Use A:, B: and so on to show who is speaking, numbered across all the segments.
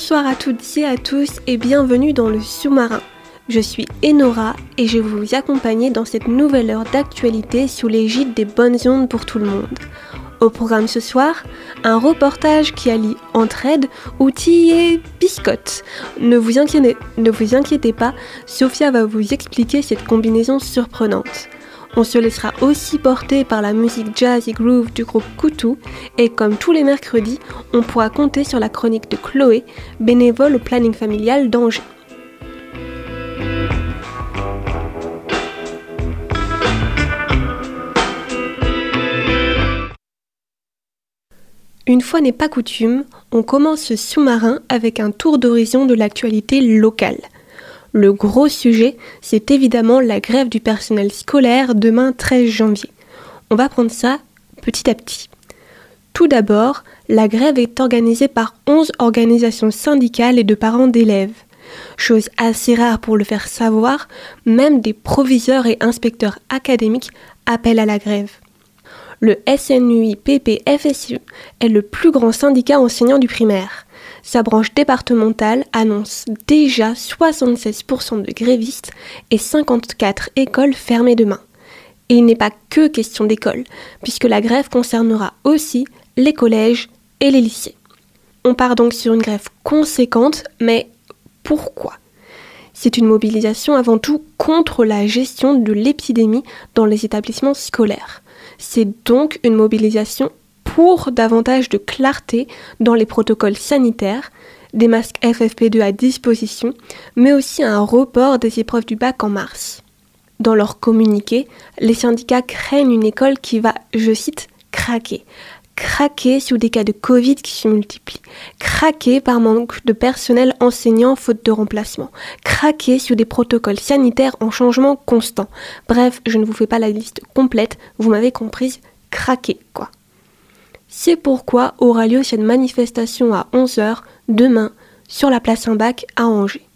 A: Bonsoir à toutes et à tous et bienvenue dans le sous-marin. Je suis Enora et je vais vous accompagner dans cette nouvelle heure d'actualité sous l'égide des bonnes ondes pour tout le monde. Au programme ce soir, un reportage qui allie entraide, outils et biscottes. Ne vous, inquiétez, ne vous inquiétez pas, Sophia va vous expliquer cette combinaison surprenante. On se laissera aussi porter par la musique jazz et groove du groupe Koutou et comme tous les mercredis, on pourra compter sur la chronique de Chloé, bénévole au planning familial d'Angers. Une fois n'est pas coutume, on commence ce sous-marin avec un tour d'horizon de l'actualité locale. Le gros sujet, c'est évidemment la grève du personnel scolaire demain 13 janvier. On va prendre ça petit à petit. Tout d'abord, la grève est organisée par 11 organisations syndicales et de parents d'élèves. Chose assez rare pour le faire savoir, même des proviseurs et inspecteurs académiques appellent à la grève. Le SNUI-PP-FSU est le plus grand syndicat enseignant du primaire. Sa branche départementale annonce déjà 76% de grévistes et 54 écoles fermées demain. Et il n'est pas que question d'école, puisque la grève concernera aussi les collèges et les lycées. On part donc sur une grève conséquente, mais pourquoi? C'est une mobilisation avant tout contre la gestion de l'épidémie dans les établissements scolaires. C'est donc une mobilisation pour davantage de clarté dans les protocoles sanitaires, des masques FFP2 à disposition, mais aussi un report des épreuves du bac en mars. Dans leur communiqué, les syndicats craignent une école qui va, je cite, craquer. Craquer sous des cas de Covid qui se multiplient. Craquer par manque de personnel enseignant faute de remplacement. Craquer sous des protocoles sanitaires en changement constant. Bref, je ne vous fais pas la liste complète, vous m'avez comprise, craquer quoi. C'est pourquoi aura lieu cette manifestation à 11h demain sur la place Saint-Bac à Angers.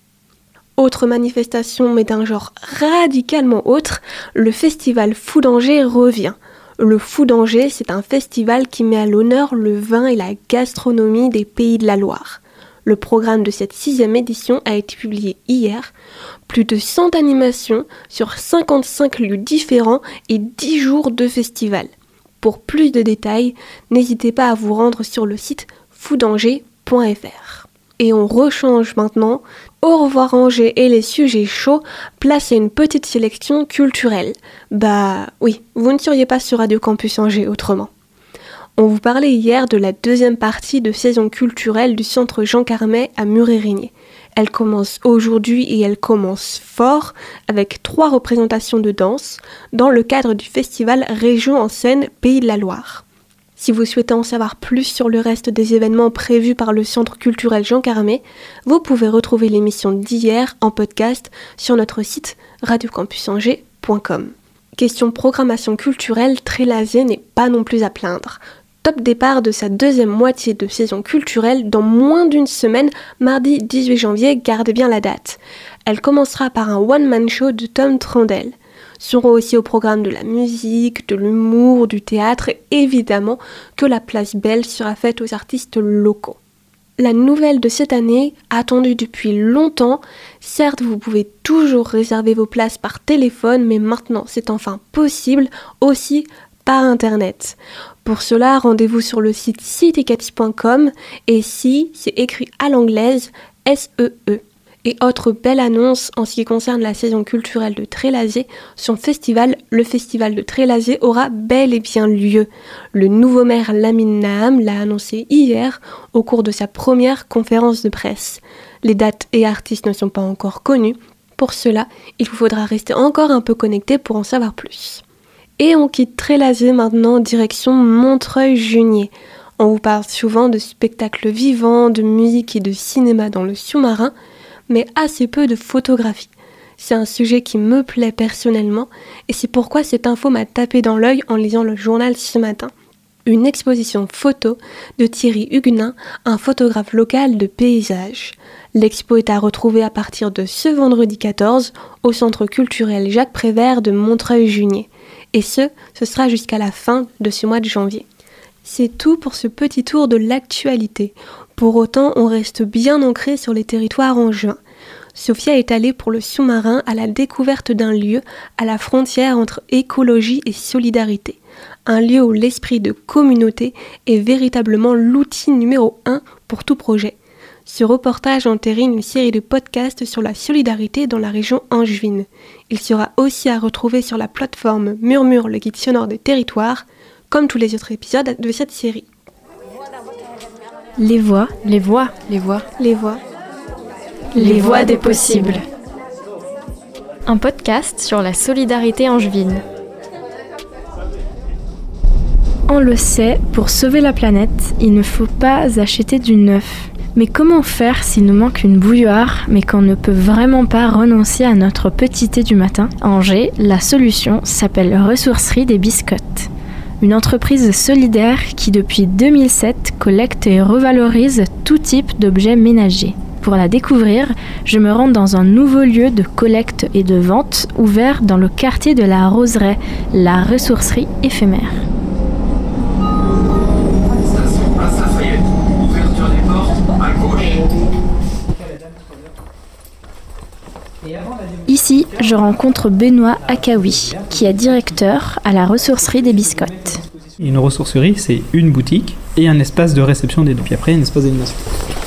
A: Autre manifestation mais d'un genre radicalement autre, le festival Fou d'Angers revient. Le Fou d'Angers, c'est un festival qui met à l'honneur le vin et la gastronomie des pays de la Loire. Le programme de cette sixième édition a été publié hier. Plus de 100 animations sur 55 lieux différents et 10 jours de festival. Pour plus de détails, n'hésitez pas à vous rendre sur le site foudanger.fr. Et on rechange maintenant. Au revoir Angers et les sujets chauds, place une petite sélection culturelle. Bah oui, vous ne seriez pas sur Radio Campus Angers autrement. On vous parlait hier de la deuxième partie de saison culturelle du centre Jean Carmet à Muret-Rigné. Elle commence aujourd'hui et elle commence fort avec trois représentations de danse dans le cadre du festival Région en scène Pays de la Loire. Si vous souhaitez en savoir plus sur le reste des événements prévus par le Centre culturel Jean Carmé, vous pouvez retrouver l'émission d'hier en podcast sur notre site radiocampusangers.com. Question programmation culturelle, Trélazé n'est pas non plus à plaindre. Top départ de sa deuxième moitié de saison culturelle dans moins d'une semaine, mardi 18 janvier, gardez bien la date. Elle commencera par un one-man show de Tom Trondel seront aussi au programme de la musique, de l'humour, du théâtre évidemment que la place belle sera faite aux artistes locaux. La nouvelle de cette année, attendue depuis longtemps, certes vous pouvez toujours réserver vos places par téléphone, mais maintenant c'est enfin possible aussi par internet. Pour cela, rendez-vous sur le site sitecati.com et si c'est écrit à l'anglaise S-E-E. e et autre belle annonce en ce qui concerne la saison culturelle de Trélazé, son festival, le festival de Trélazé, aura bel et bien lieu. Le nouveau maire Lamine Naham l'a annoncé hier au cours de sa première conférence de presse. Les dates et artistes ne sont pas encore connus. Pour cela, il vous faudra rester encore un peu connecté pour en savoir plus. Et on quitte Trélazé maintenant direction Montreuil-Junier. On vous parle souvent de spectacles vivants, de musique et de cinéma dans le sous-marin, mais assez peu de photographie. C'est un sujet qui me plaît personnellement et c'est pourquoi cette info m'a tapé dans l'œil en lisant le journal ce matin. Une exposition photo de Thierry Huguenin, un photographe local de paysage. L'expo est à retrouver à partir de ce vendredi 14 au centre culturel Jacques Prévert de Montreuil-Junier. Et ce, ce sera jusqu'à la fin de ce mois de janvier. C'est tout pour ce petit tour de l'actualité. Pour autant, on reste bien ancré sur les territoires en juin. Sophia est allée pour le sous-marin à la découverte d'un lieu à la frontière entre écologie et solidarité. Un lieu où l'esprit de communauté est véritablement l'outil numéro un pour tout projet. Ce reportage entérine une série de podcasts sur la solidarité dans la région angevine. Il sera aussi à retrouver sur la plateforme Murmure le guide sonore des territoires, comme tous les autres épisodes de cette série.
B: Les voix, les voix, les voix,
A: les voix.
B: Les voix des possibles. Un podcast sur la solidarité angevine. On le sait, pour sauver la planète, il ne faut pas acheter du neuf. Mais comment faire s'il nous manque une bouilloire, mais qu'on ne peut vraiment pas renoncer à notre petit thé du matin? Angers, la solution s'appelle Ressourcerie des Biscottes. Une entreprise solidaire qui depuis 2007 collecte et revalorise tout type d'objets ménagers. Pour la découvrir, je me rends dans un nouveau lieu de collecte et de vente ouvert dans le quartier de la Roseraie, la ressourcerie éphémère. Ici, je rencontre Benoît Akawi, qui est directeur à la ressourcerie des Biscottes.
C: Une ressourcerie, c'est une boutique et un espace de réception des dons. Puis après, un espace d'animation.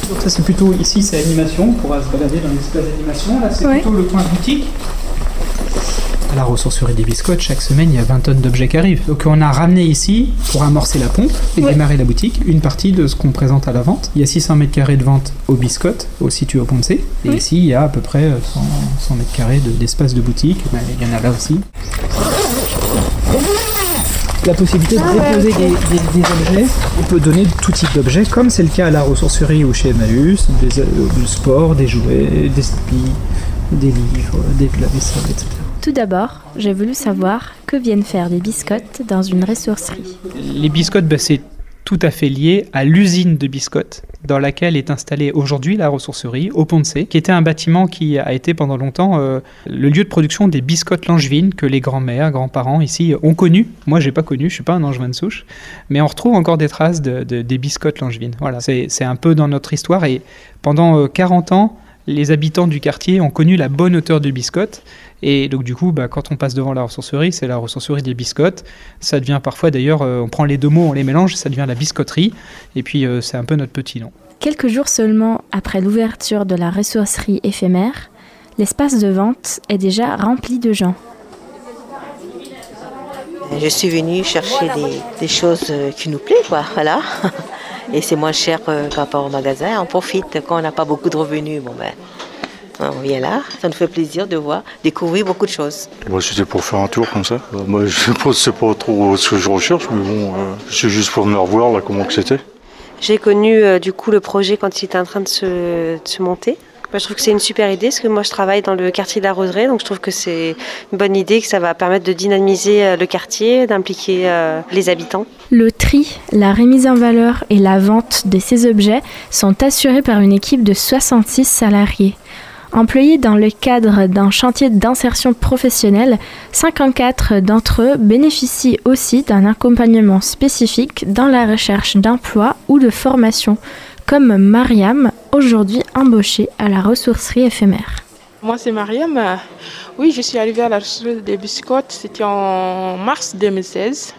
C: Donc ça, c'est plutôt ici, c'est animation. On pourra se balader dans l'espace d'animation. Là, c'est plutôt le coin boutique. La ressourcerie des biscottes, chaque semaine, il y a 20 tonnes d'objets qui arrivent. Donc on a ramené ici, pour amorcer la pompe et démarrer la boutique, une partie de ce qu'on présente à la vente. Il y a 600 mètres carrés de vente aux biscottes, au situé au Pont. Et ici, il y a à peu près 100, 100 mètres carrés d'espace de, boutique. Ben, il y en a là aussi la possibilité de déposer des, objets. On peut donner tout type d'objets, comme c'est le cas à la ressourcerie ou chez Emmaüs, des, euh, du sport, des jouets, des tapis, des livres, des lave-vaisselle, etc.
B: Tout d'abord, j'ai voulu savoir que viennent faire des biscottes dans une ressourcerie.
C: Les biscottes, ben, c'est tout à fait lié à l'usine de biscottes dans laquelle est installée aujourd'hui la ressourcerie au C, qui était un bâtiment qui a été pendant longtemps euh, le lieu de production des biscottes langevines que les grands-mères, grands-parents ici ont connu. Moi, j'ai pas connu, je suis pas un angevin de souche, mais on retrouve encore des traces de, des biscottes langevines. Voilà, c'est un peu dans notre histoire et pendant 40 euh, ans, les habitants du quartier ont connu la bonne hauteur de biscottes. Et donc du coup, bah, quand on passe devant la ressourcerie, c'est la ressourcerie des biscottes. Ça devient parfois d'ailleurs, euh, on prend les deux mots, on les mélange, ça devient la biscotterie. Et puis euh, c'est un peu notre petit nom.
B: Quelques jours seulement après l'ouverture de la ressourcerie éphémère, l'espace de vente est déjà rempli de gens.
D: Je suis venue chercher des, choses euh, qui nous plaisent, quoi, voilà. Et c'est moins cher qu'un rapport au magasin. On profite quand on n'a pas beaucoup de revenus. Bon ben, on vient là, ça nous fait plaisir de voir, découvrir beaucoup de choses.
E: Moi, c'était pour faire un tour comme ça. Euh, moi, je ne sais pas trop ce que je recherche, mais bon, euh, c'est juste pour venir voir là, comment que c'était.
F: J'ai connu euh, du coup le projet quand il était en train de se, monter. je trouve que c'est une super idée parce que moi je travaille dans le quartier de la Roseraie, donc je trouve que c'est une bonne idée, que ça va permettre de dynamiser le quartier, d'impliquer les habitants.
B: Le tri, la remise en valeur et la vente de ces objets sont assurés par une équipe de 66 salariés. Employés dans le cadre d'un chantier d'insertion professionnelle, 54 d'entre eux bénéficient aussi d'un accompagnement spécifique dans la recherche d'emploi ou de formation, comme Mariam, aujourd'hui embauchée à la ressourcerie éphémère.
G: Moi, c'est Mariam. Oui, je suis arrivée à la ressourcerie des biscottes, c'était en mars 2016.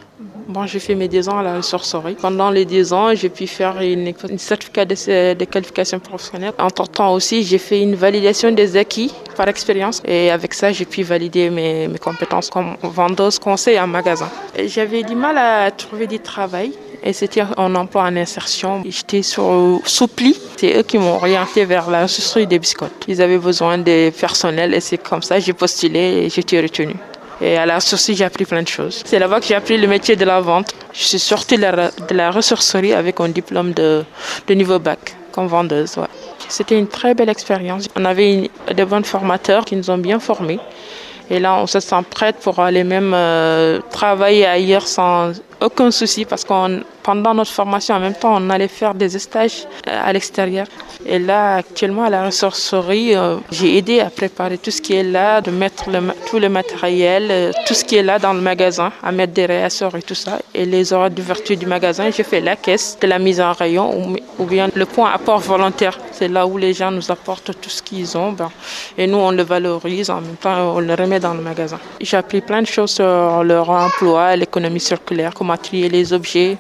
G: Bon, j'ai fait mes 10 ans à la sorcerie. Pendant les 10 ans, j'ai pu faire une, certificat de, qualification professionnelle. En temps aussi, j'ai fait une validation des acquis par expérience. Et avec ça, j'ai pu valider mes, mes compétences comme vendeuse conseil en magasin. J'avais du mal à trouver du travail. Et c'était un emploi en insertion. J'étais sur Soupli. C'est eux qui m'ont orienté vers la société des biscottes. Ils avaient besoin de personnel et c'est comme ça que j'ai postulé et j'ai été retenue. Et à la ressourcerie, j'ai appris plein de choses. C'est là-bas que j'ai appris le métier de la vente. Je suis sortie de la, ressourcerie avec un diplôme de, niveau bac comme vendeuse. C'était une très belle expérience. On avait une, de bons formateurs qui nous ont bien formés. Et là, on se sent prête pour aller même euh, travailler ailleurs sans aucun souci parce qu'on pendant notre formation, en même temps, on allait faire des stages euh, à l'extérieur. Et là, actuellement, à la ressourcerie, euh, j'ai aidé à préparer tout ce qui est là, de mettre tout le matériel, euh, tout ce qui est là dans le magasin, à mettre des réassorts et tout ça. Et les horaires d'ouverture du magasin, je fais la caisse, la mise en rayon ou, ou bien le point apport volontaire. C'est là où les gens nous apportent tout ce qu'ils ont. Ben, et nous, on le valorise, en même temps, on le remet dans le magasin. J'ai appris plein de choses sur leur emploi, l'économie circulaire, comment trier les objets,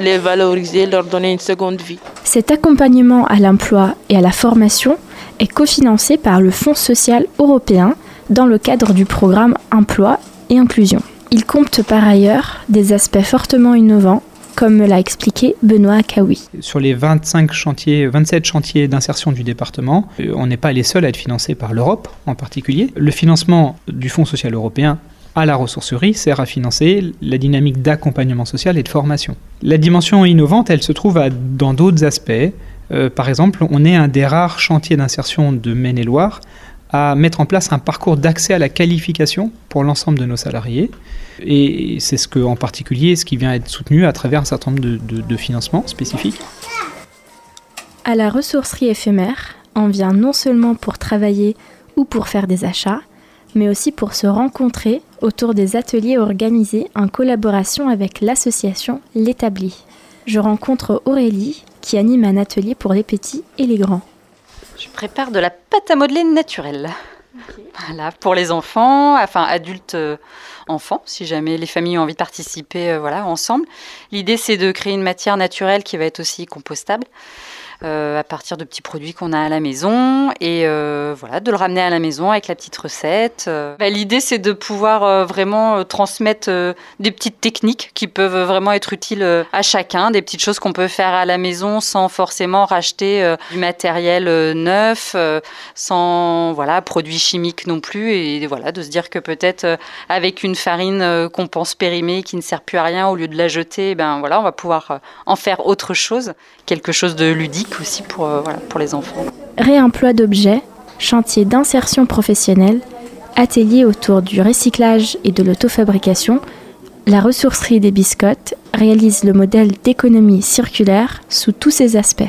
G: les valoriser, leur donner une seconde vie.
B: Cet accompagnement à l'emploi et à la formation est cofinancé par le Fonds social européen dans le cadre du programme Emploi et Inclusion. Il compte par ailleurs des aspects fortement innovants comme me l'a expliqué Benoît Akaoui.
C: Sur les 25 chantiers, 27 chantiers d'insertion du département, euh, on n'est pas les seuls à être financés par l'Europe en particulier. Le financement du Fonds social européen à la ressourcerie sert à financer la dynamique d'accompagnement social et de formation. La dimension innovante, elle se trouve dans d'autres aspects. Euh, par exemple, on est un des rares chantiers d'insertion de Maine-et-Loire à mettre en place un parcours d'accès à la qualification pour l'ensemble de nos salariés. Et c'est ce que, en particulier, ce qui vient être soutenu à travers un certain nombre de, de financements spécifiques.
B: À la ressourcerie éphémère, on vient non seulement pour travailler ou pour faire des achats, mais aussi pour se rencontrer autour des ateliers organisés en collaboration avec l'association L'Établi. Je rencontre Aurélie qui anime un atelier pour les petits et les grands.
H: Je prépare de la pâte à modeler naturelle. Voilà, pour les enfants, enfin adultes euh, enfants, si jamais les familles ont envie de participer euh, voilà, ensemble. L'idée, c'est de créer une matière naturelle qui va être aussi compostable à partir de petits produits qu'on a à la maison et euh, voilà, de le ramener à la maison avec la petite recette. Euh, bah, L'idée, c'est de pouvoir euh, vraiment euh, transmettre euh, des petites techniques qui peuvent vraiment être utiles à chacun, des petites choses qu'on peut faire à la maison sans forcément racheter du matériel neuf, sans voilà, produits chimiques non plus et voilà, de se dire que peut-être avec une farine qu'on pense périmée qui ne sert plus à rien, au lieu de la jeter, ben voilà, on va pouvoir en faire autre chose, quelque chose de ludique aussi pour, euh, pour les enfants.
B: Réemploi d'objets, chantier d'insertion professionnelle, atelier autour du recyclage et de l'autofabrication, la ressourcerie des biscottes réalise le modèle d'économie circulaire sous tous ses aspects.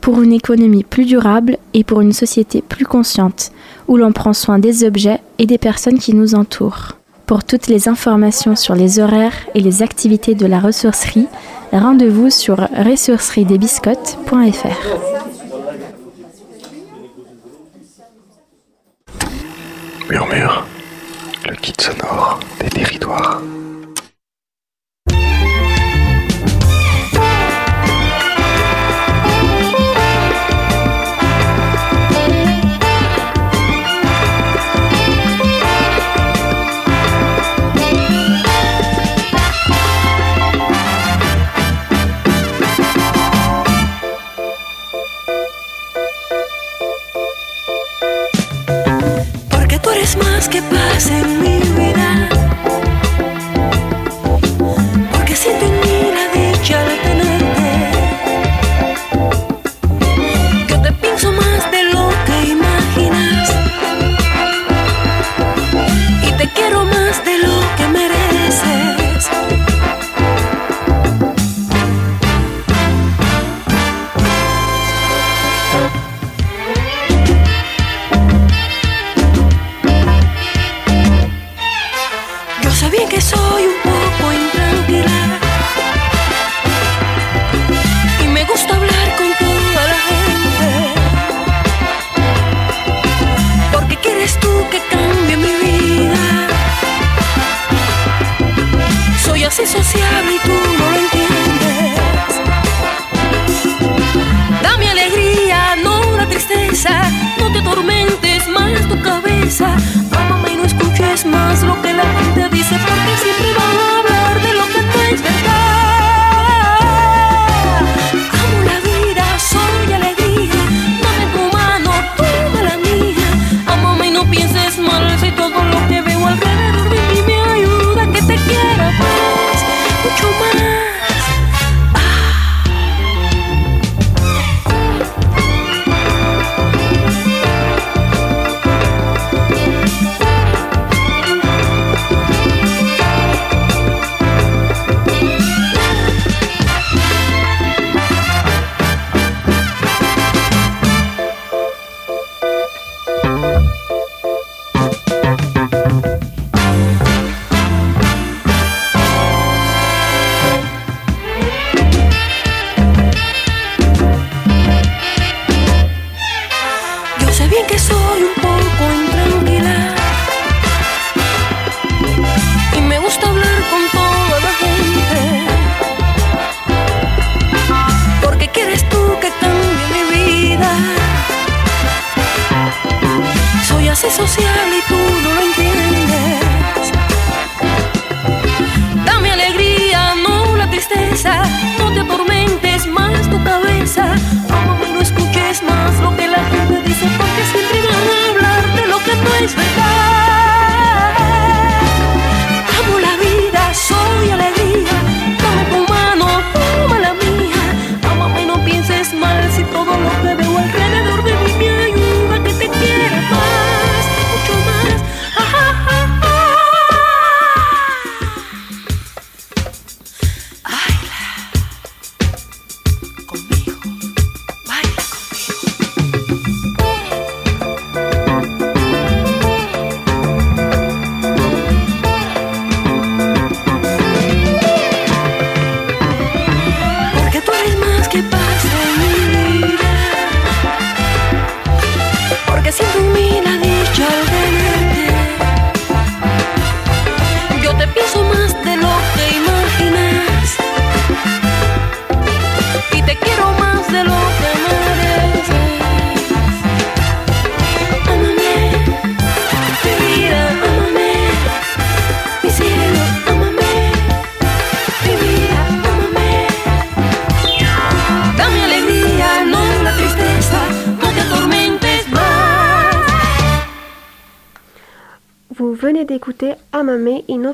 B: Pour une économie plus durable et pour une société plus consciente, où l'on prend soin des objets et des personnes qui nous entourent. Pour toutes les informations sur les horaires et les activités de la ressourcerie, rendez-vous sur ressourceriedesbiscottes.fr.
I: Murmure, le kit sonore des territoires.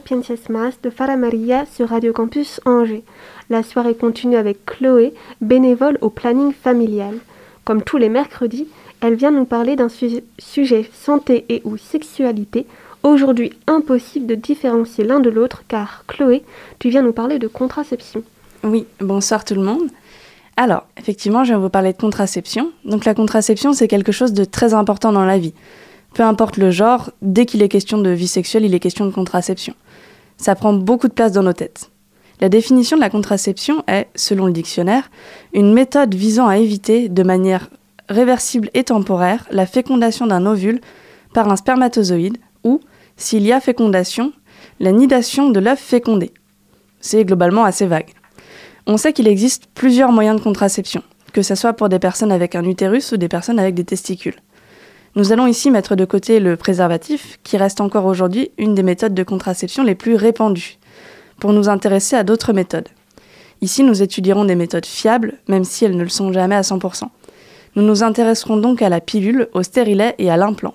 J: pienses más de
A: Farah Maria sur Radio Campus Angers. La soirée continue avec Chloé, bénévole au planning familial. Comme tous les mercredis, elle vient nous parler d'un su- sujet santé et ou sexualité. Aujourd'hui, impossible de différencier l'un de l'autre car Chloé, tu viens nous parler de contraception.
K: Oui, bonsoir tout le monde. Alors, effectivement, je viens vous parler de contraception. Donc la contraception, c'est quelque chose de très important dans la vie. Peu importe le genre, dès qu'il est question de vie sexuelle, il est question de contraception. Ça prend beaucoup de place dans nos têtes. La définition de la contraception est, selon le dictionnaire, une méthode visant à éviter, de manière réversible et temporaire, la fécondation d'un ovule par un spermatozoïde ou, s'il y a fécondation, la nidation de l'œuf fécondé. C'est globalement assez vague. On sait qu'il existe plusieurs moyens de contraception, que ce soit pour des personnes avec un utérus ou des personnes avec des testicules. Nous allons ici mettre de côté le préservatif, qui reste encore aujourd'hui une des méthodes de contraception les plus répandues, pour nous intéresser à d'autres méthodes. Ici, nous étudierons des méthodes fiables, même si elles ne le sont jamais à 100%. Nous nous intéresserons donc à la pilule, au stérilet et à l'implant.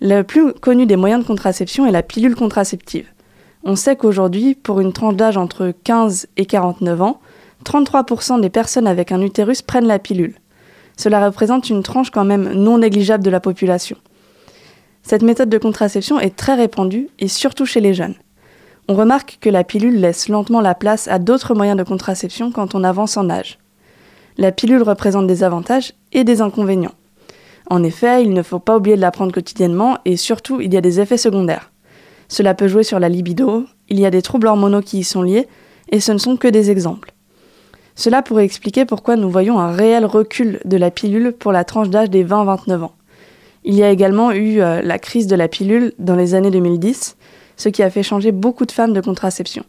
K: Le plus connu des moyens de contraception est la pilule contraceptive. On sait qu'aujourd'hui, pour une tranche d'âge entre 15 et 49 ans, 33% des personnes avec un utérus prennent la pilule. Cela représente une tranche quand même non négligeable de la population. Cette méthode de contraception est très répandue et surtout chez les jeunes. On remarque que la pilule laisse lentement la place à d'autres moyens de contraception quand on avance en âge. La pilule représente des avantages et des inconvénients. En effet, il ne faut pas oublier de la prendre quotidiennement et surtout, il y a des effets secondaires. Cela peut jouer sur la libido, il y a des troubles hormonaux qui y sont liés, et ce ne sont que des exemples. Cela pourrait expliquer pourquoi nous voyons un réel recul de la pilule pour la tranche d'âge des 20-29 ans. Il y a également eu euh, la crise de la pilule dans les années 2010, ce qui a fait changer beaucoup de femmes de contraception.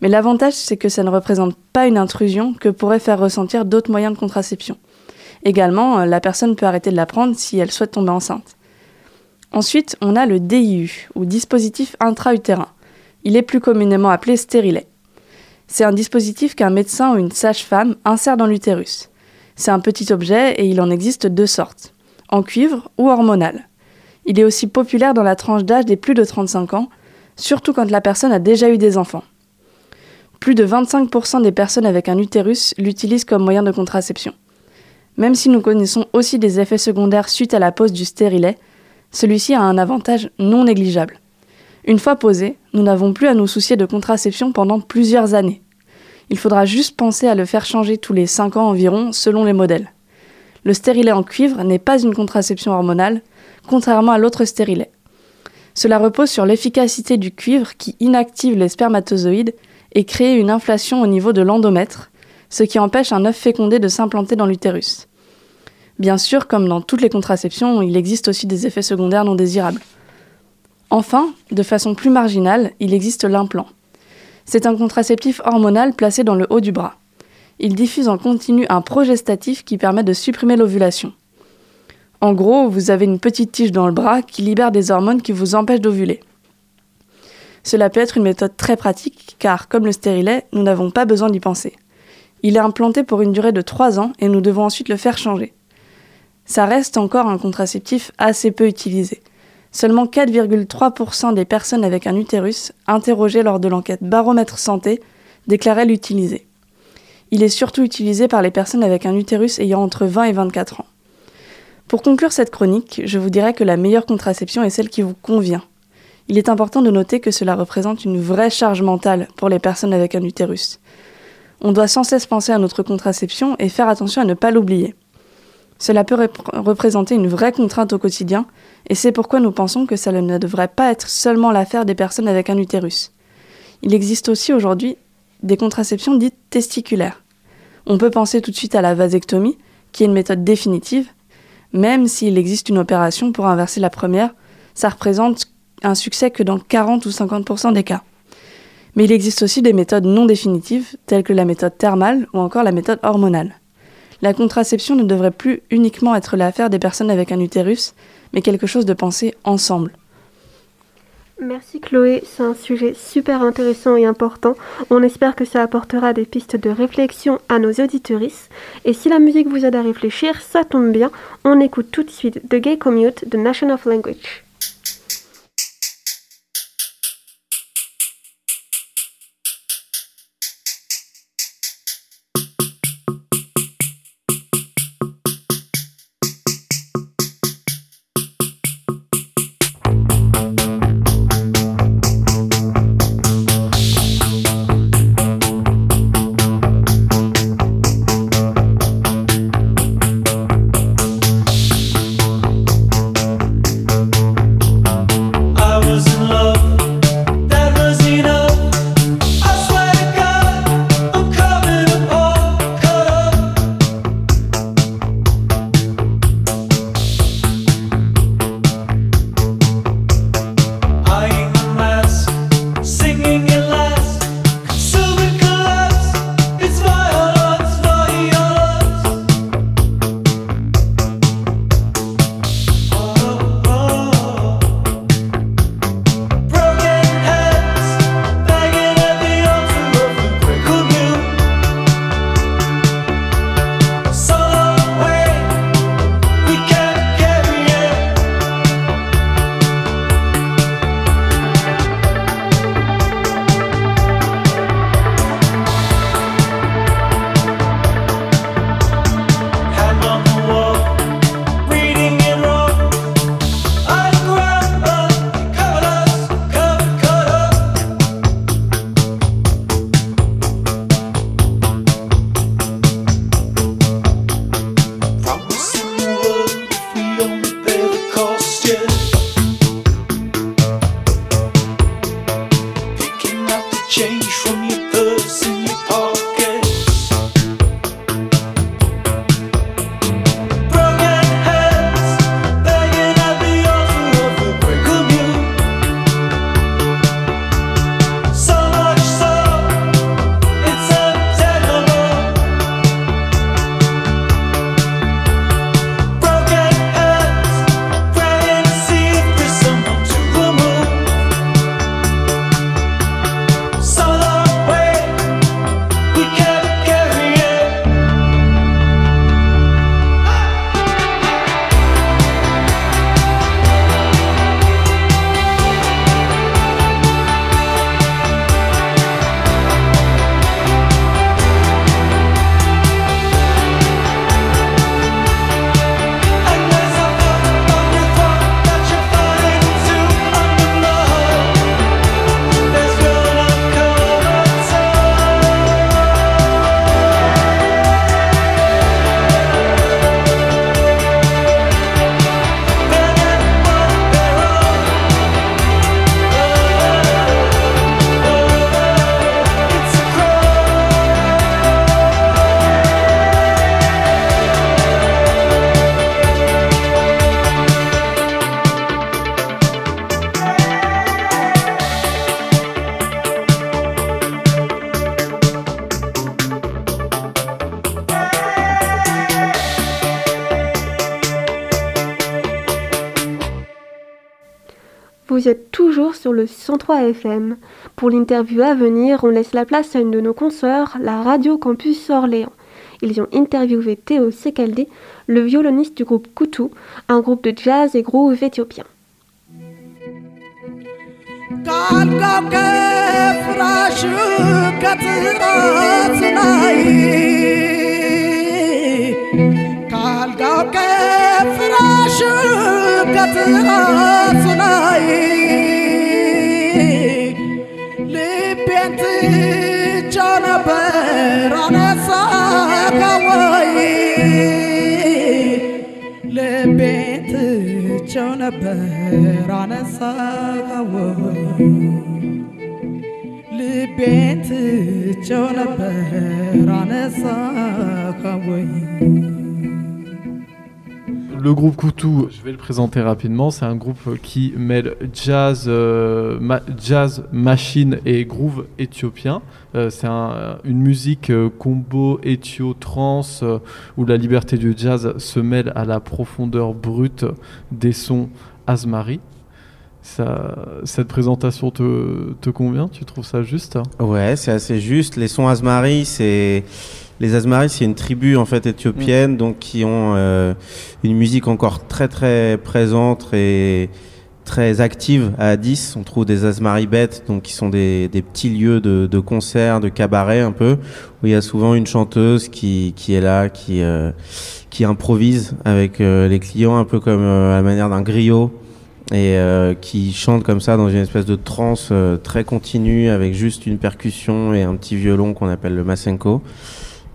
K: Mais l'avantage, c'est que ça ne représente pas une intrusion que pourraient faire ressentir d'autres moyens de contraception. Également, euh, la personne peut arrêter de la prendre si elle souhaite tomber enceinte. Ensuite, on a le DIU, ou dispositif intra-utérin. Il est plus communément appelé stérilet. C'est un dispositif qu'un médecin ou une sage-femme insère dans l'utérus. C'est un petit objet et il en existe deux sortes, en cuivre ou hormonal. Il est aussi populaire dans la tranche d'âge des plus de 35 ans, surtout quand la personne a déjà eu des enfants. Plus de 25% des personnes avec un utérus l'utilisent comme moyen de contraception. Même si nous connaissons aussi des effets secondaires suite à la pose du stérilet, celui-ci a un avantage non négligeable. Une fois posé, nous n'avons plus à nous soucier de contraception pendant plusieurs années. Il faudra juste penser à le faire changer tous les 5 ans environ selon les modèles. Le stérilet en cuivre n'est pas une contraception hormonale, contrairement à l'autre stérilet. Cela repose sur l'efficacité du cuivre qui inactive les spermatozoïdes et crée une inflation au niveau de l'endomètre, ce qui empêche un œuf fécondé de s'implanter dans l'utérus. Bien sûr, comme dans toutes les contraceptions, il existe aussi des effets secondaires non désirables. Enfin, de façon plus marginale, il existe l'implant. C'est un contraceptif hormonal placé dans le haut du bras. Il diffuse en continu un progestatif qui permet de supprimer l'ovulation. En gros, vous avez une petite tige dans le bras qui libère des hormones qui vous empêchent d'ovuler. Cela peut être une méthode très pratique car, comme le stérilet, nous n'avons pas besoin d'y penser. Il est implanté pour une durée de 3 ans et nous devons ensuite le faire changer. Ça reste encore un contraceptif assez peu utilisé. Seulement 4,3% des personnes avec un utérus interrogées lors de l'enquête baromètre santé déclaraient l'utiliser. Il est surtout utilisé par les personnes avec un utérus ayant entre 20 et 24 ans. Pour conclure cette chronique, je vous dirais que la meilleure contraception est celle qui vous convient. Il est important de noter que cela représente une vraie charge mentale pour les personnes avec un utérus. On doit sans cesse penser à notre contraception et faire attention à ne pas l'oublier. Cela peut représenter une vraie contrainte au quotidien, et c'est pourquoi nous pensons que cela ne devrait pas être seulement l'affaire des personnes avec un utérus. Il existe aussi aujourd'hui des contraceptions dites testiculaires. On peut penser tout de suite à la vasectomie, qui est une méthode définitive, même s'il existe une opération pour inverser la première, ça représente un succès que dans 40 ou 50% des cas. Mais il existe aussi des méthodes non définitives, telles que la méthode thermale ou encore la méthode hormonale. La contraception ne devrait plus uniquement être l'affaire des personnes avec un utérus, mais quelque chose de pensé ensemble.
A: Merci Chloé, c'est un sujet super intéressant et important. On espère que ça apportera des pistes de réflexion à nos auditorices. Et si la musique vous aide à réfléchir, ça tombe bien, on écoute tout de suite The Gay Commute de Nation of Language. Sur le 103 FM. Pour l'interview à venir, on laisse la place à une de nos consoeurs, la Radio Campus Orléans. Ils ont interviewé Théo Sekaldi, le violoniste du groupe Kutu, un groupe de jazz et groove éthiopien.
L: ትቼው ነበር አነሳኸው። ልቤን ትቼው ነበር አነሳኸው።
M: Le groupe Koutou, je vais le présenter rapidement, c'est un groupe qui mêle jazz, euh, ma- jazz machine et groove éthiopien. Euh, c'est un- une musique euh, combo éthio-trans euh, où la liberté du jazz se mêle à la profondeur brute des sons Asmari. Ça, cette présentation te, te convient? Tu trouves ça juste?
N: Ouais, c'est assez juste. Les sons Asmari, c'est les Asmari, c'est une tribu en fait éthiopienne, donc qui ont euh, une musique encore très très présente et très active à Addis. On trouve des Asmari bêtes, donc qui sont des, des petits lieux de, de concert, de cabaret un peu, où il y a souvent une chanteuse qui, qui est là, qui euh, qui improvise avec euh, les clients, un peu comme euh, à la manière d'un griot et euh, qui chante comme ça dans une espèce de transe euh, très continue avec juste une percussion et un petit violon qu'on appelle le masenko.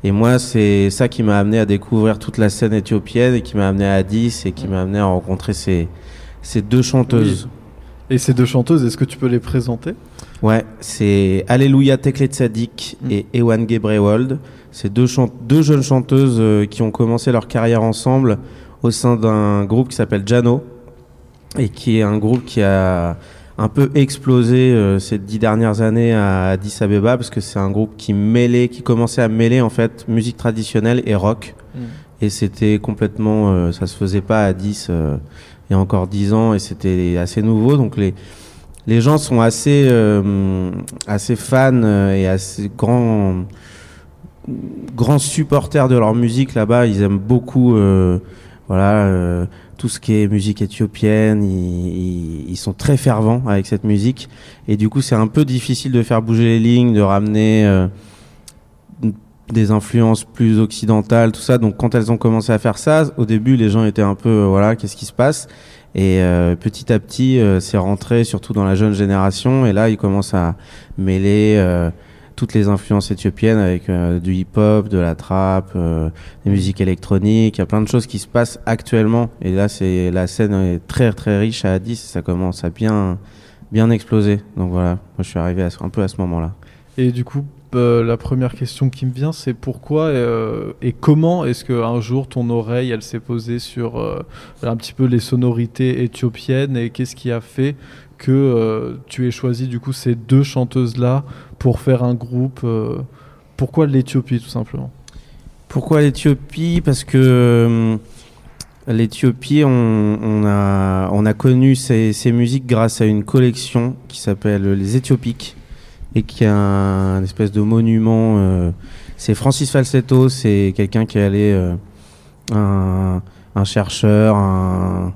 N: Et moi, c'est ça qui m'a amené à découvrir toute la scène éthiopienne et qui m'a amené à Addis et qui m'a amené à rencontrer ces, ces deux chanteuses.
M: Et ces deux chanteuses, est-ce que tu peux les présenter?
N: Ouais, c'est Alléluia Tekle Tzadik et Ewan Gebrewold. C'est deux, deux jeunes chanteuses euh, qui ont commencé leur carrière ensemble au sein d'un groupe qui s'appelle Jano et qui est un groupe qui a un peu explosé euh, ces dix dernières années à Addis Abeba parce que c'est un groupe qui mêlait, qui commençait à mêler en fait musique traditionnelle et rock.
M: Mm.
N: Et c'était complètement, euh, ça se faisait pas à Addis euh, il y a encore dix ans et c'était assez nouveau. Donc les les gens sont assez euh, assez fans euh, et assez grands grands supporters de leur musique là-bas. Ils aiment beaucoup voilà tout ce qui est musique éthiopienne. Ils, sont très fervents avec cette musique et du coup c'est un peu difficile de faire bouger les lignes, de ramener euh, des influences plus occidentales, tout ça. Donc quand elles ont commencé à faire ça, au début les gens étaient un peu euh, voilà qu'est-ce qui se passe? Et euh, petit à petit c'est rentré surtout dans la jeune génération et là ils commencent à mêler toutes les influences éthiopiennes avec euh, du hip-hop, de la trap, euh, des musiques électroniques. Il y a plein de choses qui se passent actuellement. Et là, c'est la scène est très très riche à Addis. Ça commence à bien bien exploser. Donc voilà, je suis arrivé à un peu à ce moment-là.
M: Et du coup, euh, la première question qui me vient, c'est pourquoi et comment est-ce qu'un jour ton oreille, elle s'est posée sur un petit peu les sonorités éthiopiennes et qu'est-ce qui a fait que euh, tu aies choisi du coup ces deux chanteuses-là pour faire un groupe euh, Pourquoi l'Éthiopie tout simplement?
N: Pourquoi l'Éthiopie? Parce que euh, l'Éthiopie, on, a, on a connu ces, musiques grâce à une collection qui s'appelle les Éthiopiques et qui est un, un espèce de monument. c'est Francis Falsetto, c'est quelqu'un qui est allé, un, un chercheur, un,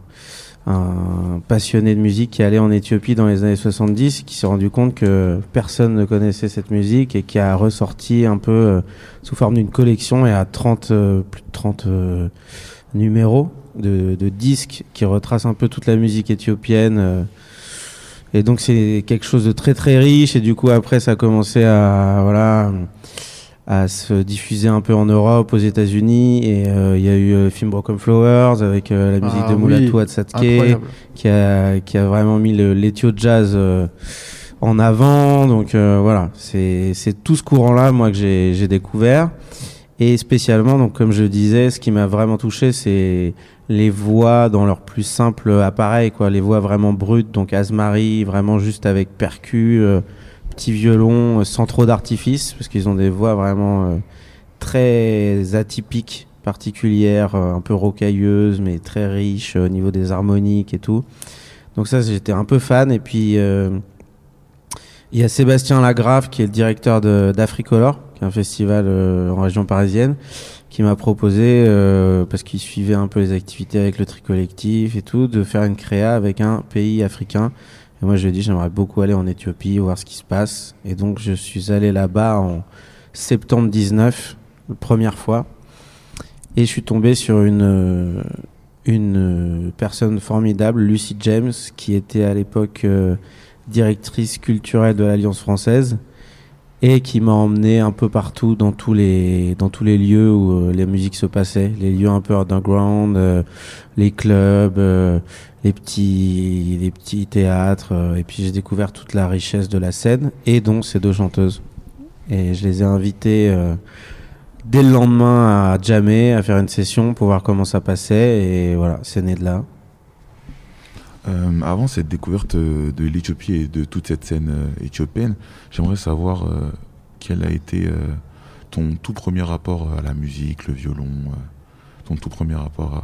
N: un passionné de musique qui allé en Éthiopie dans les années 70, qui s'est rendu compte que personne ne connaissait cette musique et qui a ressorti un peu euh, sous forme d'une collection et à 30, euh, plus de 30 euh, numéros de, de disques qui retracent un peu toute la musique éthiopienne. et donc c'est quelque chose de très très riche et du coup après ça a commencé à voilà à se diffuser un peu en Europe, aux États-Unis. Et euh, il y a eu euh, Film Broken Flowers avec euh, la musique
M: Ah
N: de
M: oui,
N: Mulatu Atsatke
M: incroyable.
N: qui a qui a vraiment mis le- l'éthio jazz euh, en avant. Donc euh, voilà c'est c'est tout ce courant là moi que j'ai j'ai découvert. Et spécialement donc comme je disais ce qui m'a vraiment touché c'est les voix dans leur plus simple appareil quoi. Les voix vraiment brutes donc Asmari vraiment juste avec percu euh, petit violon euh, sans trop d'artifice parce qu'ils ont des voix vraiment euh, très atypiques particulières euh, un peu rocailleuses mais très riches au niveau des harmoniques et tout Donc ça, j'étais un peu fan. Et puis, il y a Sébastien Lagrave, qui est le directeur d'Africolor, qui est un festival en région parisienne, qui m'a proposé, parce qu'il suivait un peu les activités avec le tri collectif et tout, de faire une créa avec un pays africain. Et moi, je lui ai dit, j'aimerais beaucoup aller en Éthiopie, voir ce qui se passe. Et donc, je suis allé là-bas en septembre 19, la première fois. Et je suis tombé sur une, une personne formidable, Lucy James, qui était à l'époque euh, directrice culturelle de l'Alliance française et qui m'a emmené un peu partout dans tous les, dans tous les lieux où euh, les musiques se passaient, les lieux un peu underground, euh, les clubs, euh, les, petits, les petits théâtres. et puis j'ai découvert toute la richesse de la scène et dont ces deux chanteuses. Et je les ai invitées dès le lendemain à jammer, à faire une session pour voir comment ça passait. Et voilà, c'est né de là.
O: Euh, avant cette découverte euh, de l'Éthiopie et de toute cette scène euh, éthiopienne, j'aimerais savoir euh, quel a été ton tout premier rapport à la musique, le violon, ton tout premier rapport à...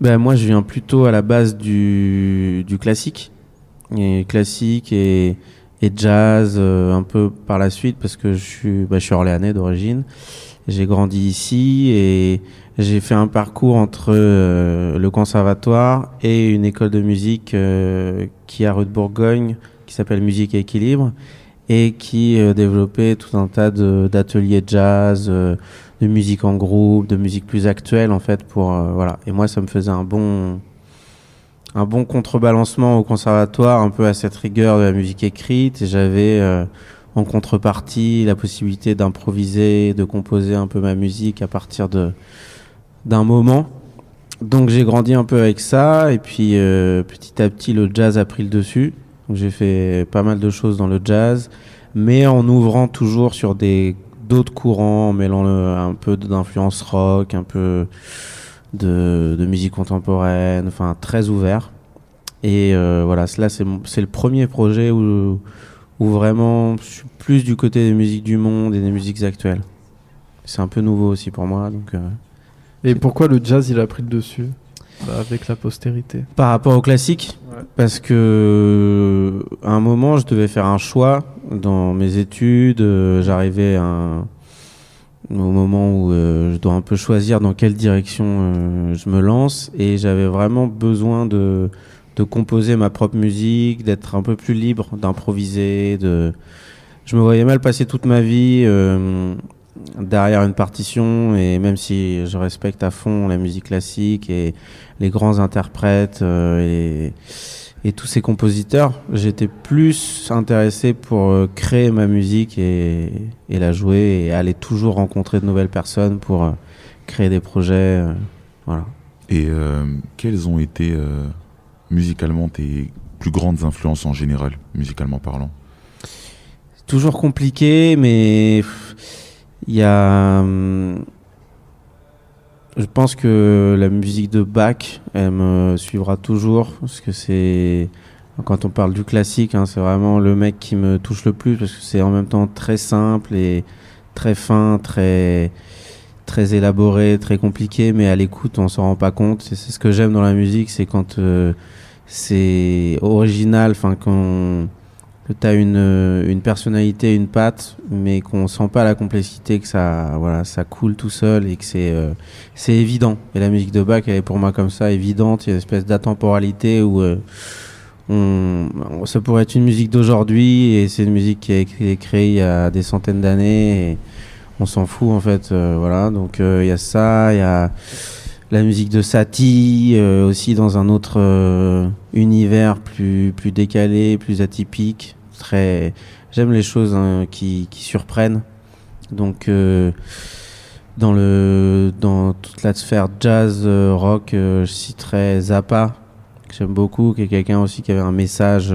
N: Ben, moi, je viens plutôt à la base du, classique. Et classique et, et jazz un peu par la suite parce que je suis, ben, je suis orléanais d'origine. J'ai grandi ici et j'ai fait un parcours entre euh, le conservatoire et une école de musique euh, qui est à rue de Bourgogne qui s'appelle Musique et Équilibre et qui euh, développait tout un tas d'ateliers jazz, de musique en groupe, de musique plus actuelle en fait pour voilà. Et moi ça me faisait un bon un bon contrebalancement au conservatoire, un peu à cette rigueur de la musique écrite j'avais en contrepartie la possibilité d'improviser, de composer un peu ma musique à partir de d'un moment. Donc j'ai grandi un peu avec ça et puis euh, petit à petit le jazz a pris le dessus. J'ai fait pas mal de choses dans le jazz, mais en ouvrant toujours sur des d'autres courants, en mêlant un peu d'influence rock, un peu de, musique contemporaine, enfin très ouvert. Et euh, voilà, là c'est le premier projet où, où vraiment je suis plus du côté des musiques du monde et des musiques actuelles. C'est un peu nouveau aussi pour moi, donc. euh,
M: Et pourquoi le jazz il a pris le dessus bah, avec la postérité?
N: Par rapport au classique?
M: Ouais.
N: Parce que à un moment, je devais faire un choix dans mes études. euh, J'arrivais un- au moment où euh, je dois un peu choisir dans quelle direction je me lance. Et j'avais vraiment besoin de, de composer ma propre musique, d'être un peu plus libre, d'improviser. De... Je me voyais mal passer toute ma vie euh, derrière une partition. Et même si je respecte à fond la musique classique et les grands interprètes euh, et, et tous ces compositeurs, j'étais plus intéressé pour euh, créer ma musique et, et la jouer et aller toujours rencontrer de nouvelles personnes pour euh, créer des projets. euh, voilà.
O: Et quelles ont été musicalement tes plus grandes influences en général, musicalement parlant
N: toujours compliqué, mais il y a. hum, Je pense que la musique de Bach, elle me suivra toujours, parce que c'est. Quand on parle du classique, hein, c'est vraiment le mec qui me touche le plus, parce que c'est en même temps très simple et très fin, très très élaboré, très compliqué, mais à l'écoute, on s'en rend pas compte. C'est ce que j'aime dans la musique, c'est quand euh, c'est original, enfin quand tu une, euh, une personnalité, une patte, mais qu'on sent pas la complexité, que ça, voilà, ça coule tout seul et que c'est euh, c'est évident. Et la musique de Bach, elle est pour moi comme ça, évidente. Il y a une espèce d'atemporalité où euh, on, ça pourrait être une musique d'aujourd'hui et c'est une musique qui a été créée il y a des centaines d'années on s'en fout en fait. euh, voilà, donc euh, il y a ça, il y a la musique de Satie euh, aussi dans un autre univers plus plus décalé, plus atypique. Très, j'aime les choses hein, qui, qui surprennent. Donc dans le dans toute la sphère jazz rock, euh, je citerai Zappa que j'aime beaucoup, qui est quelqu'un aussi qui avait un message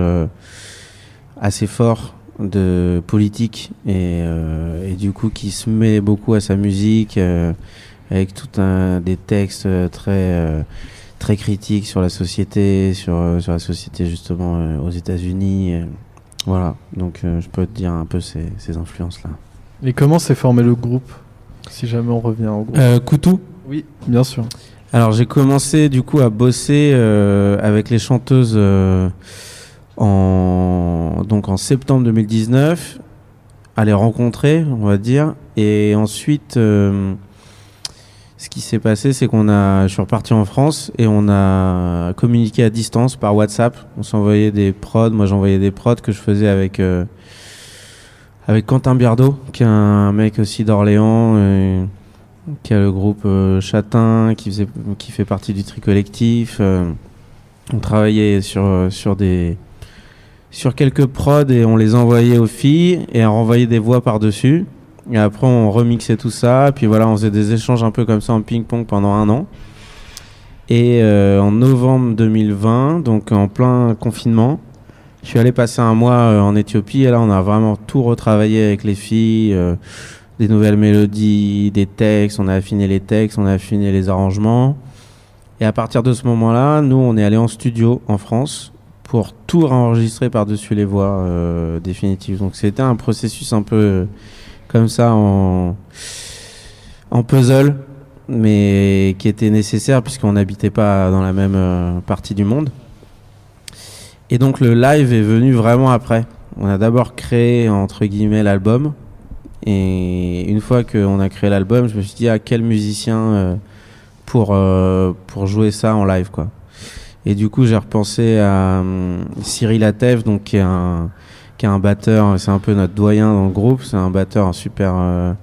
N: assez fort de politique et, euh, et du coup qui se met beaucoup à sa musique euh, avec tout un des textes euh, très euh, très critiques sur la société sur sur la société justement euh, aux États-Unis euh, voilà donc euh, je peux te dire un peu ces, ces influences là
M: Et comment s'est formé le groupe Si jamais on revient au groupe?
N: Euh, Koutou
M: Oui, bien sûr.
N: Alors j'ai commencé du coup à bosser euh, avec les chanteuses euh, en, donc en septembre 2019, à les rencontrer, on va dire. Et ensuite, euh, ce qui s'est passé, c'est qu'on a, je suis reparti en France et on a communiqué à distance par WhatsApp. On s'envoyait des prods, moi j'envoyais des prods que je faisais avec euh, avec Quentin Biardeau, qui est un mec aussi d'Orléans, euh, qui a le groupe euh, Châtain, qui, faisait, qui fait partie du tri collectif. on travaillait sur, sur, des, sur quelques prods et on les envoyait aux filles et on renvoyait des voix par-dessus. Et après, on remixait tout ça. Puis voilà, on faisait des échanges un peu comme ça en ping-pong pendant un an. Et euh, en novembre 2020, donc en plein confinement, je suis allé passer un mois euh, en Éthiopie et là on a vraiment tout retravaillé avec les filles, euh, des nouvelles mélodies, des textes, on a affiné les textes, on a affiné les arrangements. Et à partir de ce moment-là, nous on est allé en studio en France pour tout enregistrer par-dessus les voix euh, définitives. Donc c'était un processus un peu euh, comme ça en, en puzzle, mais qui était nécessaire puisqu'on n'habitait pas dans la même euh, partie du monde. Et donc le live est venu vraiment après. On a d'abord créé entre guillemets l'album. Et une fois qu'on a créé l'album, je me suis dit à quel musicien pour, pour jouer ça en live quoi. Et du coup j'ai repensé à hum, Cyril Atef, donc qui est un, qui est un batteur, c'est un peu notre doyen dans le groupe, c'est un batteur un super... euh,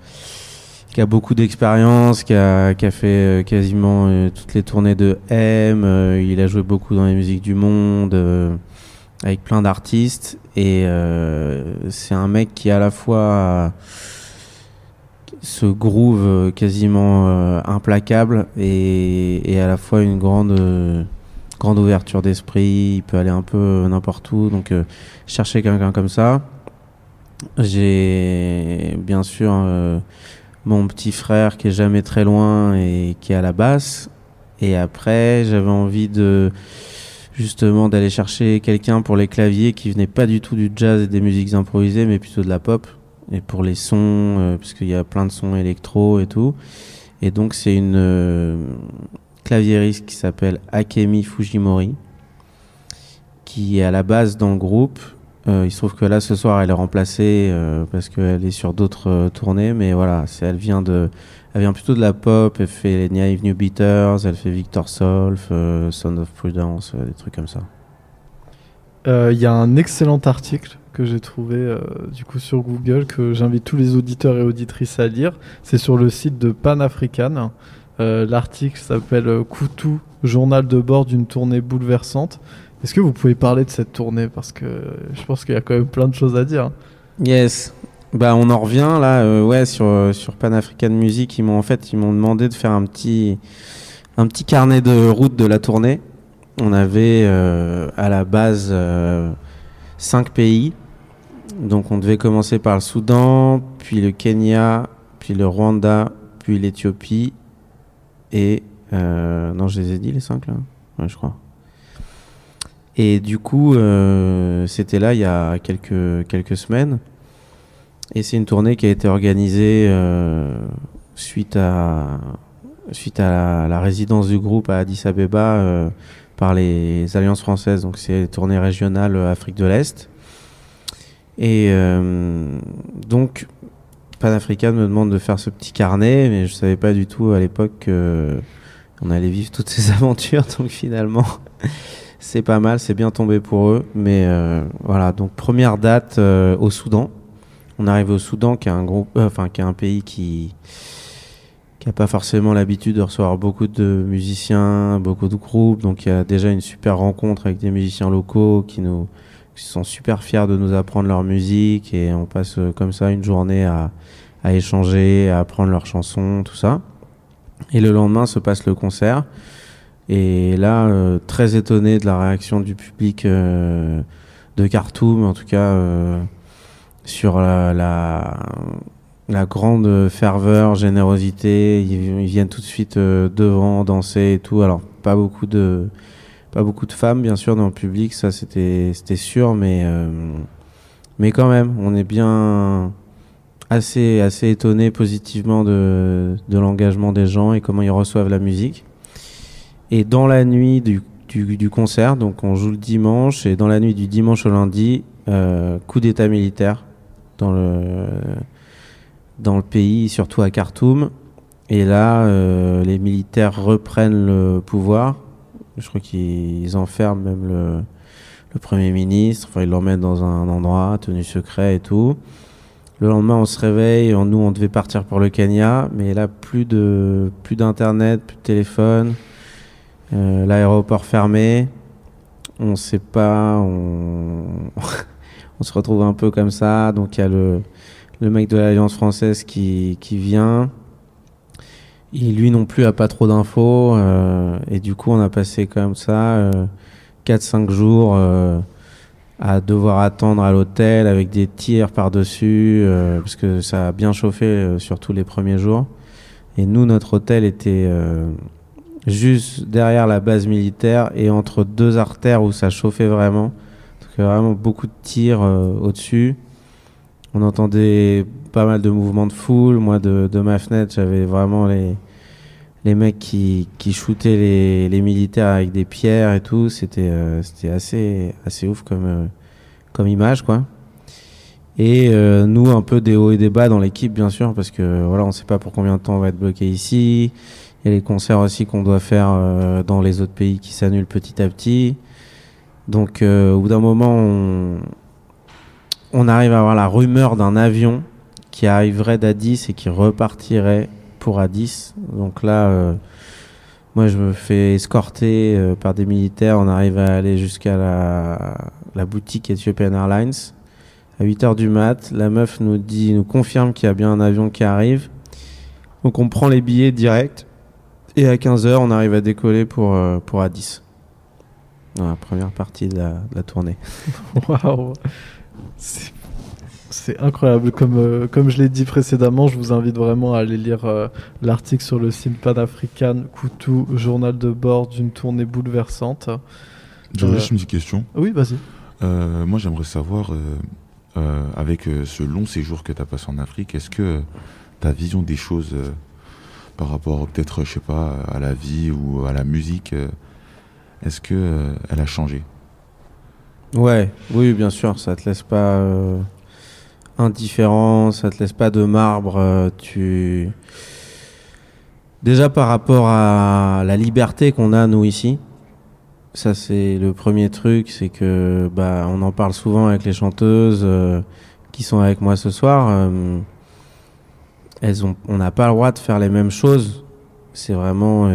N: qui a beaucoup d'expérience, qui a, qui a fait euh, quasiment euh, toutes les tournées de M, euh, il a joué beaucoup dans les musiques du monde, euh, avec plein d'artistes, et c'est un mec qui à la fois ce groove quasiment implacable et, et à la fois une grande grande ouverture d'esprit, il peut aller un peu n'importe où, donc euh, chercher quelqu'un comme ça. J'ai bien sûr euh, mon petit frère qui est jamais très loin et qui est à la basse. Et après, j'avais envie de justement d'aller chercher quelqu'un pour les claviers qui venait pas du tout du jazz et des musiques improvisées, mais plutôt de la pop. Et pour les sons, euh, parce qu'il y a plein de sons électro et tout. Et donc c'est une euh, claviériste qui s'appelle Akemi Fujimori, qui est à la base dans le groupe. Euh, il se trouve que là ce soir elle est remplacée euh, parce qu'elle est sur d'autres euh, tournées, mais voilà, elle vient de, elle vient plutôt de la pop. Elle fait les Naive New Beaters, elle fait Victor Solf, Sound of Prudence, des trucs comme ça.
M: Il y a un excellent article que j'ai trouvé du coup sur Google que j'invite tous les auditeurs et auditrices à lire. C'est sur le site de Pan African. Euh, L'article s'appelle euh, Koutou, journal de bord d'une tournée bouleversante. Est-ce que vous pouvez parler de cette tournée? Parce que je pense qu'il y a quand même plein de choses à dire.
N: Yes. Bah on en revient là, euh, ouais, sur euh, sur Pan African Music, ils m'ont en fait ils m'ont demandé de faire un petit un petit carnet de route de la tournée. On avait euh, à la base euh, cinq pays, donc on devait commencer par le Soudan, puis le Kenya, puis le Rwanda, puis l'Éthiopie et euh, non je les ai dit les cinq là, ouais je crois. Et du coup, euh, c'était là il y a quelques, quelques semaines. Et c'est une tournée qui a été organisée euh, suite à, suite à la, la résidence du groupe à Addis Abeba par les Alliances françaises. Donc c'est une tournée régionale Afrique de l'Est. Et donc, Panafrican me demande de faire ce petit carnet, mais je savais pas du tout à l'époque qu'on allait vivre toutes ces aventures. Donc finalement, c'est pas mal, c'est bien tombé pour eux. Mais euh, voilà, donc première date euh, au Soudan. On arrive au Soudan, qui est un groupe, euh, enfin qui est un pays qui qui a pas forcément l'habitude de recevoir beaucoup de musiciens, beaucoup de groupes. Donc il y a déjà une super rencontre avec des musiciens locaux qui nous qui sont super fiers de nous apprendre leur musique et on passe euh, comme ça une journée à, échanger, à apprendre leurs chansons, tout ça. Et le lendemain se passe le concert. Et là, euh, très étonné de la réaction du public euh, de Khartoum, en tout cas sur la, grande ferveur, générosité. Ils, ils viennent tout de suite devant danser et tout. Alors pas beaucoup de pas beaucoup de femmes bien sûr dans le public, ça c'était sûr, mais euh, mais quand même, on est bien assez assez étonné positivement de de l'engagement des gens et comment ils reçoivent la musique. Et dans la nuit du, du, du concert, donc on joue le dimanche, et dans la nuit du dimanche au lundi, euh, coup d'état militaire dans le, dans le pays, surtout à Khartoum. Et là, euh, les militaires reprennent le pouvoir. Je crois qu'ils enferment même le, Premier ministre. Enfin, ils l'emmènent dans un endroit tenu secret et tout. Le lendemain, on se réveille. Nous, on devait partir pour le Kenya, mais là, plus de plus d'internet, plus de téléphone, euh, l'aéroport fermé. On sait pas. On... on se retrouve un peu comme ça. Donc, il y a le le mec de l'Alliance française qui qui vient. Il, lui non plus a pas trop d'infos euh, et du coup on a passé comme ça euh, 4-5 jours euh, à devoir attendre à l'hôtel avec des tirs par-dessus euh, parce que ça a bien chauffé surtout les premiers jours. Et nous notre hôtel était juste derrière la base militaire et entre deux artères où ça chauffait vraiment. Donc vraiment beaucoup de tirs au-dessus. On entendait pas mal de mouvements de foule. Moi, de, ma fenêtre, j'avais vraiment les, les mecs qui, qui shootaient les, les militaires avec des pierres et tout. C'était euh, c'était assez, assez ouf comme, euh, comme image, quoi. Et euh, nous, un peu des hauts et des bas dans l'équipe, bien sûr, parce que voilà, on sait pas pour combien de temps on va être bloqué ici. Il y a les concerts aussi qu'on doit faire euh, dans les autres pays qui s'annulent petit à petit. Donc, euh, au bout d'un moment, on, on arrive à avoir la rumeur d'un avion qui arriverait d'Addis et qui repartirait pour Addis. Donc là, euh, moi, je me fais escorter euh, par des militaires. On arrive à aller jusqu'à la, boutique Ethiopian Airlines à 8h du mat. La meuf nous dit, nous confirme qu'il y a bien un avion qui arrive. Donc on prend les billets direct. Et à 15h, on arrive à décoller pour, euh, pour Addis. Dans la première partie de la, de la tournée.
M: Waouh C'est- incroyable. Comme, euh, comme je l'ai dit précédemment, je vous invite vraiment à aller lire euh, l'article sur le site Pan-African Koutou, journal de bord d'une tournée bouleversante.
O: J'aurais
M: Euh,
O: juste une petite question.
M: Oui, vas-y.
O: Moi, j'aimerais savoir, avec ce long séjour que tu as passé en Afrique, est-ce que ta vision des choses par rapport peut-être, je sais pas, à la vie ou à la musique, est-ce que elle a changé?
N: Ouais, oui, bien sûr, ça te laisse pas euh, indifférent, ça te laisse pas de marbre. euh, tu déjà par rapport à la liberté qu'on a nous ici, ça c'est le premier truc, c'est que bah on en parle souvent avec les chanteuses euh, qui sont avec moi ce soir. elles ont, on n'a pas le droit de faire les mêmes choses. C'est vraiment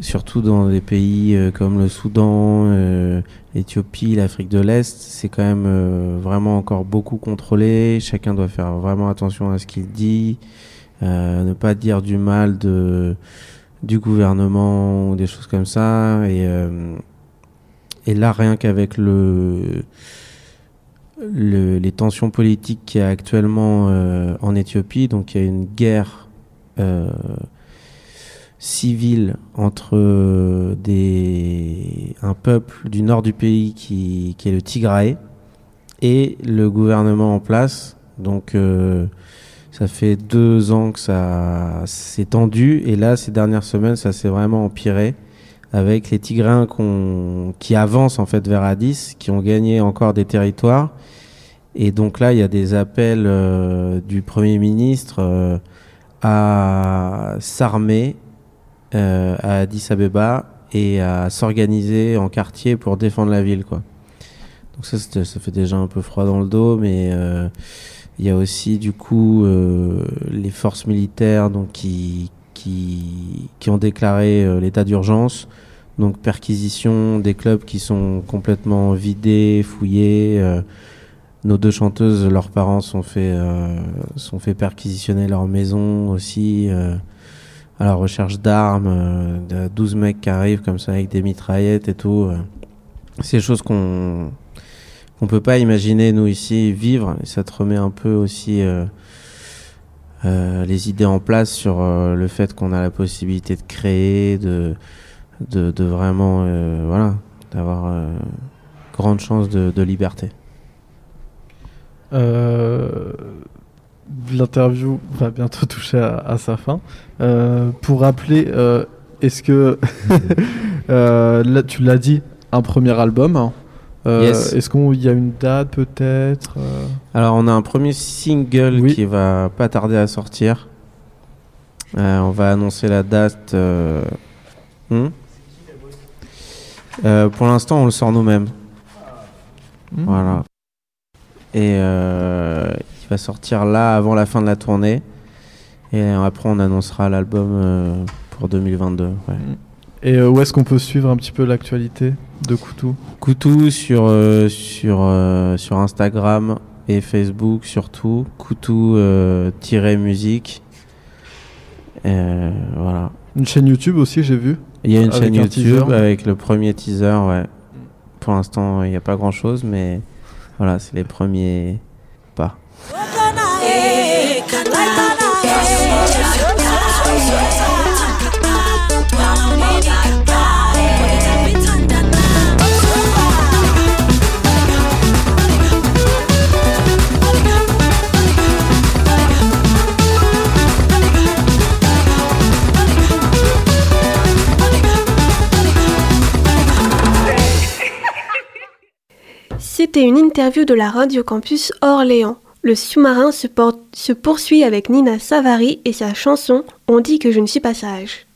N: surtout dans des pays euh, comme le Soudan, euh, l'Éthiopie, l'Afrique de l'Est, c'est quand même euh, vraiment encore beaucoup contrôlé. Chacun doit faire vraiment attention à ce qu'il dit, euh, ne pas dire du mal du gouvernement ou des choses comme ça. Et, là, rien qu'avec le, le- les tensions politiques qu'il y a actuellement en Éthiopie, donc il y a une guerre civile entre euh, des, un peuple du nord du pays qui, qui est le Tigraé et le gouvernement en place. Donc euh, ça fait deux ans que ça s'est tendu et là ces dernières semaines ça s'est vraiment empiré avec les Tigrains qui avancent en fait vers Addis, qui ont gagné encore des territoires. Et donc là, il y a des appels euh, du Premier ministre à s'armer euh, à Addis Abeba et à s'organiser en quartier pour défendre la ville. Quoi. Donc ça, ça fait déjà un peu froid dans le dos, mais euh, il y a aussi du coup euh, les forces militaires donc, qui, qui, qui ont déclaré euh, l'état d'urgence. Donc perquisition des clubs qui sont complètement vidés, fouillés. euh, nos deux chanteuses, leurs parents sont fait, euh, sont fait perquisitionner leur maison aussi. À la recherche d'armes, euh, de 12 mecs qui arrivent comme ça avec des mitraillettes et tout. euh. C'est des choses qu'on qu'on peut pas imaginer nous ici vivre et ça te remet un peu aussi euh, euh, les idées en place sur euh, le fait qu'on a la possibilité de créer, de, de, de vraiment euh, voilà, d'avoir grande chance de, de liberté.
M: Euh, L'interview va bientôt toucher à, à sa fin. Euh, pour rappeler, euh, est-ce que euh, là tu l'as dit, un premier album. hein.
N: Yes.
M: Est-ce qu'il y a une date peut-être
N: Alors, on a un premier single qui va pas tarder à sortir. On va annoncer la date. hmm? Euh, pour l'instant, on le sort nous-mêmes.
M: Hmm.
N: Voilà. Et euh, va sortir là avant la fin de la tournée. Et après, on annoncera l'album euh, pour 2022. ouais.
M: Et euh, où est-ce qu'on peut suivre un petit peu l'actualité de Koutou?
N: Koutou sur, euh, sur, euh, sur Instagram et Facebook surtout. Koutou euh, tiré musique. Euh, voilà.
M: Une chaîne YouTube aussi, j'ai vu.
N: Il y a une
M: Avec
N: chaîne YouTube avec le premier teaser, ouais. Pour l'instant, il n'y a pas grand chose, mais voilà, c'est les premiers pas.
P: C'était une interview de la Radio Campus Orléans. Le sous-marin se, poursuit avec Nina Savary et sa chanson On dit que je ne suis pas sage.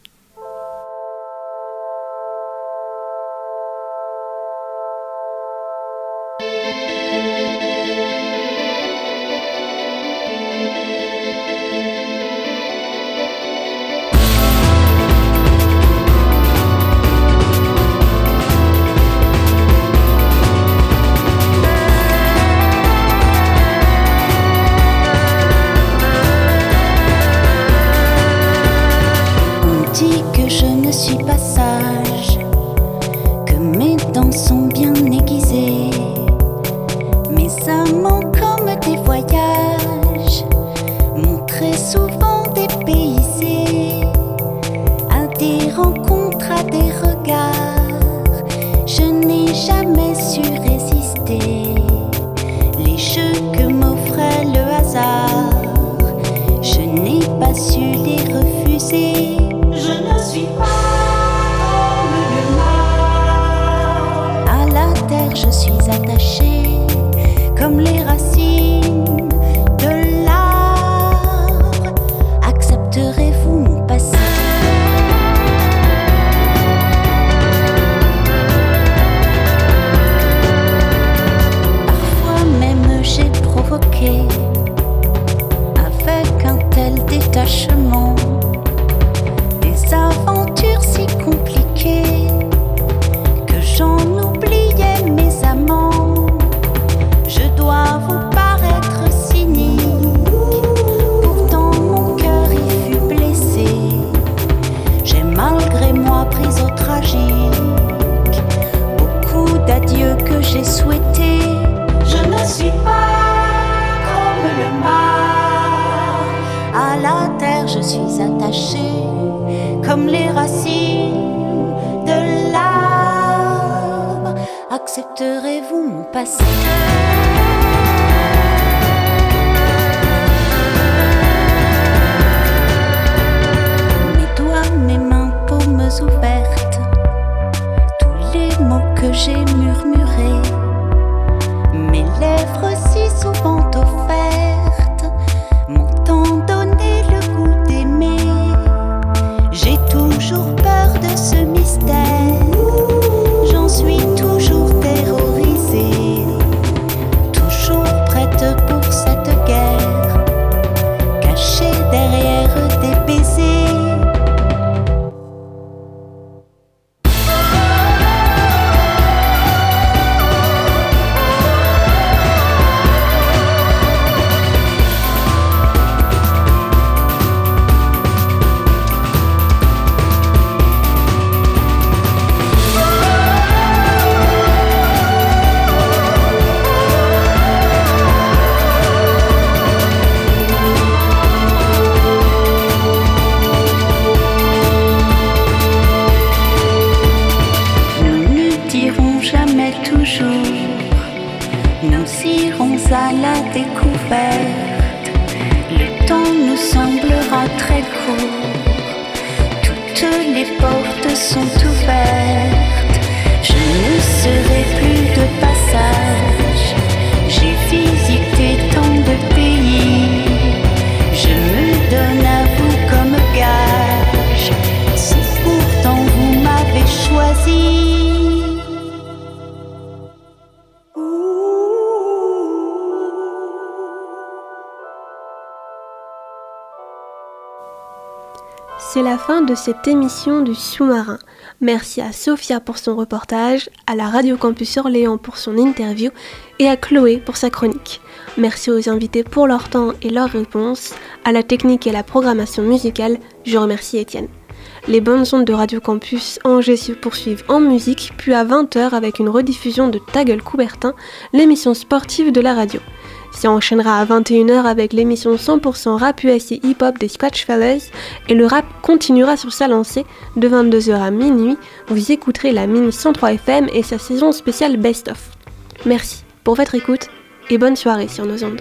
A: Cette émission du sous-marin. Merci à Sophia pour son reportage, à la Radio Campus Orléans pour son interview et à Chloé pour sa chronique. Merci aux invités pour leur temps et leurs réponses. À la technique et à la programmation musicale, je remercie Étienne. Les bonnes ondes de Radio Campus Angers se poursuivent en musique, puis à 20h avec une rediffusion de Ta gueule Coubertin, l'émission sportive de la radio. Ça enchaînera à 21h avec l'émission 100% rap US hip-hop des Scratch Fellas et le rap continuera sur sa lancée de 22h à minuit. Vous écouterez la mini 103 FM et sa saison spéciale Best of. Merci pour votre écoute et bonne soirée sur nos ondes.